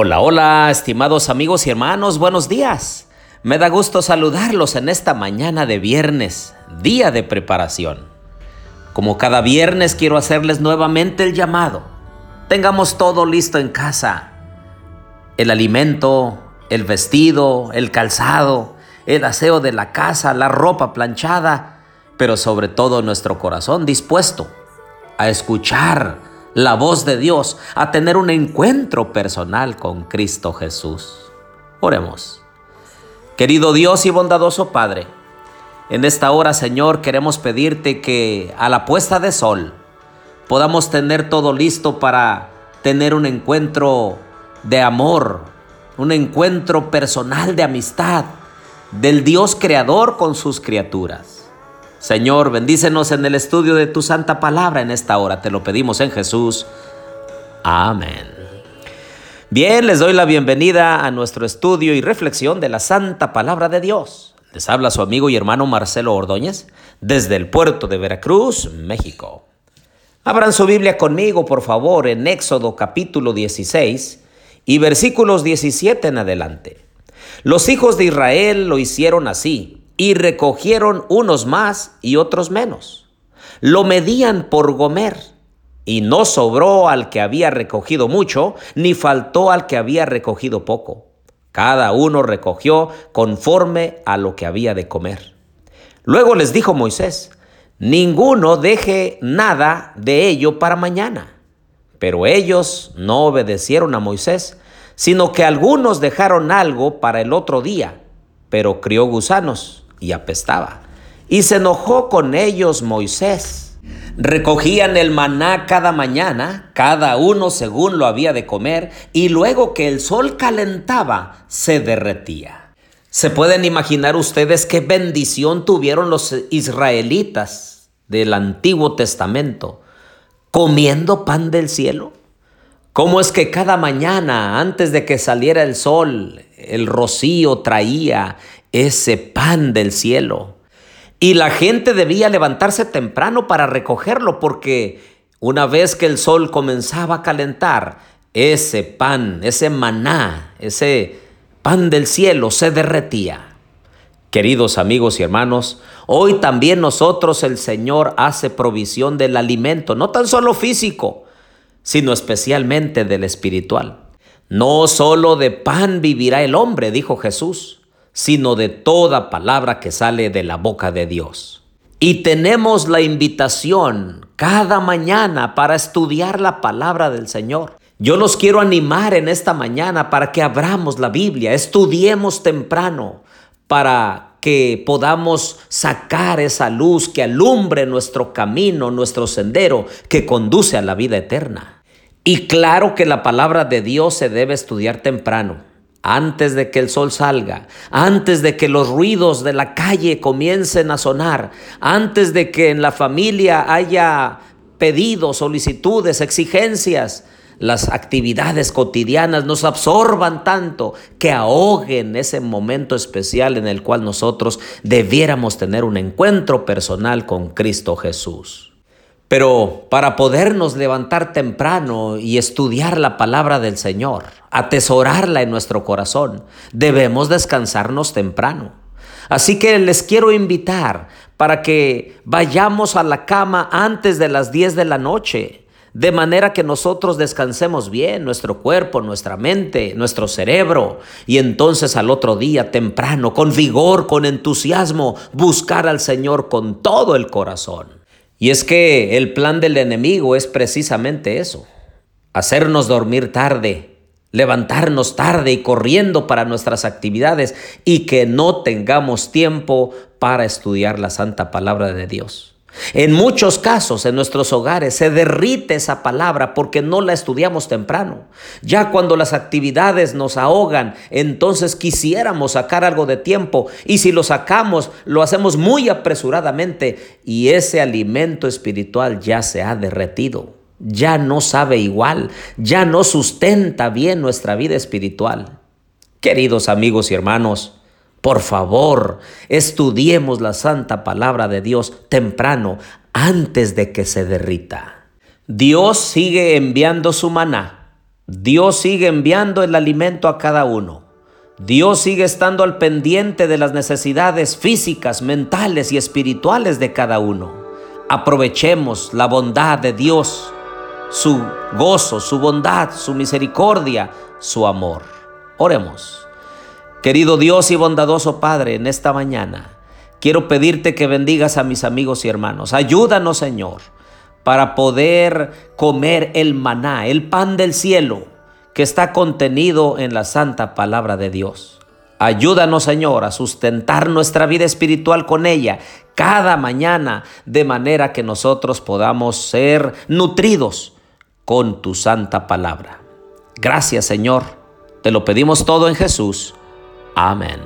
Hola, hola, estimados amigos y hermanos, buenos días. Me da gusto saludarlos en esta mañana de viernes, día de preparación. Como cada viernes quiero hacerles nuevamente el llamado. Tengamos todo listo en casa. El alimento, el vestido, el calzado, el aseo de la casa, la ropa planchada, pero sobre todo nuestro corazón dispuesto a escuchar la voz de Dios, a tener un encuentro personal con Cristo Jesús. Oremos. Querido Dios y bondadoso Padre, en esta hora, Señor, queremos pedirte que a la puesta de sol podamos tener todo listo para tener un encuentro de amor, un encuentro personal de amistad del Dios creador con sus criaturas. Señor, bendícenos en el estudio de tu santa palabra en esta hora. Te lo pedimos en Jesús. Amén. Bien, les doy la bienvenida a nuestro estudio y reflexión de la santa palabra de Dios. Les habla su amigo y hermano Marcelo Ordóñez desde el puerto de Veracruz, México. Abran su Biblia conmigo, por favor, en Éxodo capítulo 16 y versículos 17 en adelante. Los hijos de Israel lo hicieron así y recogieron unos más y otros menos. Lo medían por Gomer, y no sobró al que había recogido mucho, ni faltó al que había recogido poco. Cada uno recogió conforme a lo que había de comer. Luego les dijo Moisés, ninguno deje nada de ello para mañana. Pero ellos no obedecieron a Moisés, sino que algunos dejaron algo para el otro día, pero crió gusanos y apestaba. Y se enojó con ellos Moisés. Recogían el maná cada mañana, cada uno según lo había de comer, y luego que el sol calentaba, se derretía. ¿Se pueden imaginar ustedes qué bendición tuvieron los israelitas del Antiguo Testamento comiendo pan del cielo? ¿Cómo es que cada mañana, antes de que saliera el sol, el rocío traía ese pan del cielo. Y la gente debía levantarse temprano para recogerlo porque una vez que el sol comenzaba a calentar, ese pan, ese maná, ese pan del cielo se derretía. Queridos amigos y hermanos, hoy también nosotros el Señor hace provisión del alimento, no tan solo físico, sino especialmente del espiritual. No solo de pan vivirá el hombre, dijo Jesús sino de toda palabra que sale de la boca de Dios. Y tenemos la invitación cada mañana para estudiar la palabra del Señor. Yo los quiero animar en esta mañana para que abramos la Biblia, estudiemos temprano para que podamos sacar esa luz que alumbre nuestro camino, nuestro sendero que conduce a la vida eterna. Y claro que la palabra de Dios se debe estudiar temprano antes de que el sol salga, antes de que los ruidos de la calle comiencen a sonar, antes de que en la familia haya pedidos, solicitudes, exigencias, las actividades cotidianas nos absorban tanto que ahoguen ese momento especial en el cual nosotros debiéramos tener un encuentro personal con Cristo Jesús. Pero para podernos levantar temprano y estudiar la palabra del Señor, atesorarla en nuestro corazón, debemos descansarnos temprano. Así que les quiero invitar para que vayamos a la cama antes de las 10 de la noche, de manera que nosotros descansemos bien nuestro cuerpo, nuestra mente, nuestro cerebro, y entonces al otro día temprano, con vigor, con entusiasmo, buscar al Señor con todo el corazón. Y es que el plan del enemigo es precisamente eso, hacernos dormir tarde, levantarnos tarde y corriendo para nuestras actividades y que no tengamos tiempo para estudiar la santa palabra de Dios. En muchos casos en nuestros hogares se derrite esa palabra porque no la estudiamos temprano. Ya cuando las actividades nos ahogan, entonces quisiéramos sacar algo de tiempo y si lo sacamos lo hacemos muy apresuradamente y ese alimento espiritual ya se ha derretido. Ya no sabe igual, ya no sustenta bien nuestra vida espiritual. Queridos amigos y hermanos, por favor, estudiemos la santa palabra de Dios temprano, antes de que se derrita. Dios sigue enviando su maná, Dios sigue enviando el alimento a cada uno. Dios sigue estando al pendiente de las necesidades físicas, mentales y espirituales de cada uno. Aprovechemos la bondad de Dios, su gozo, su bondad, su misericordia, su amor. Oremos. Querido Dios y bondadoso Padre, en esta mañana quiero pedirte que bendigas a mis amigos y hermanos. Ayúdanos, Señor para poder comer el maná, el pan del cielo que está contenido en la santa palabra de Dios. Ayúdanos, Señor, a sustentar nuestra vida espiritual con ella cada mañana, de manera que nosotros podamos ser nutridos con tu santa palabra. Gracias, Señor. Te lo pedimos todo en Jesús. Amen.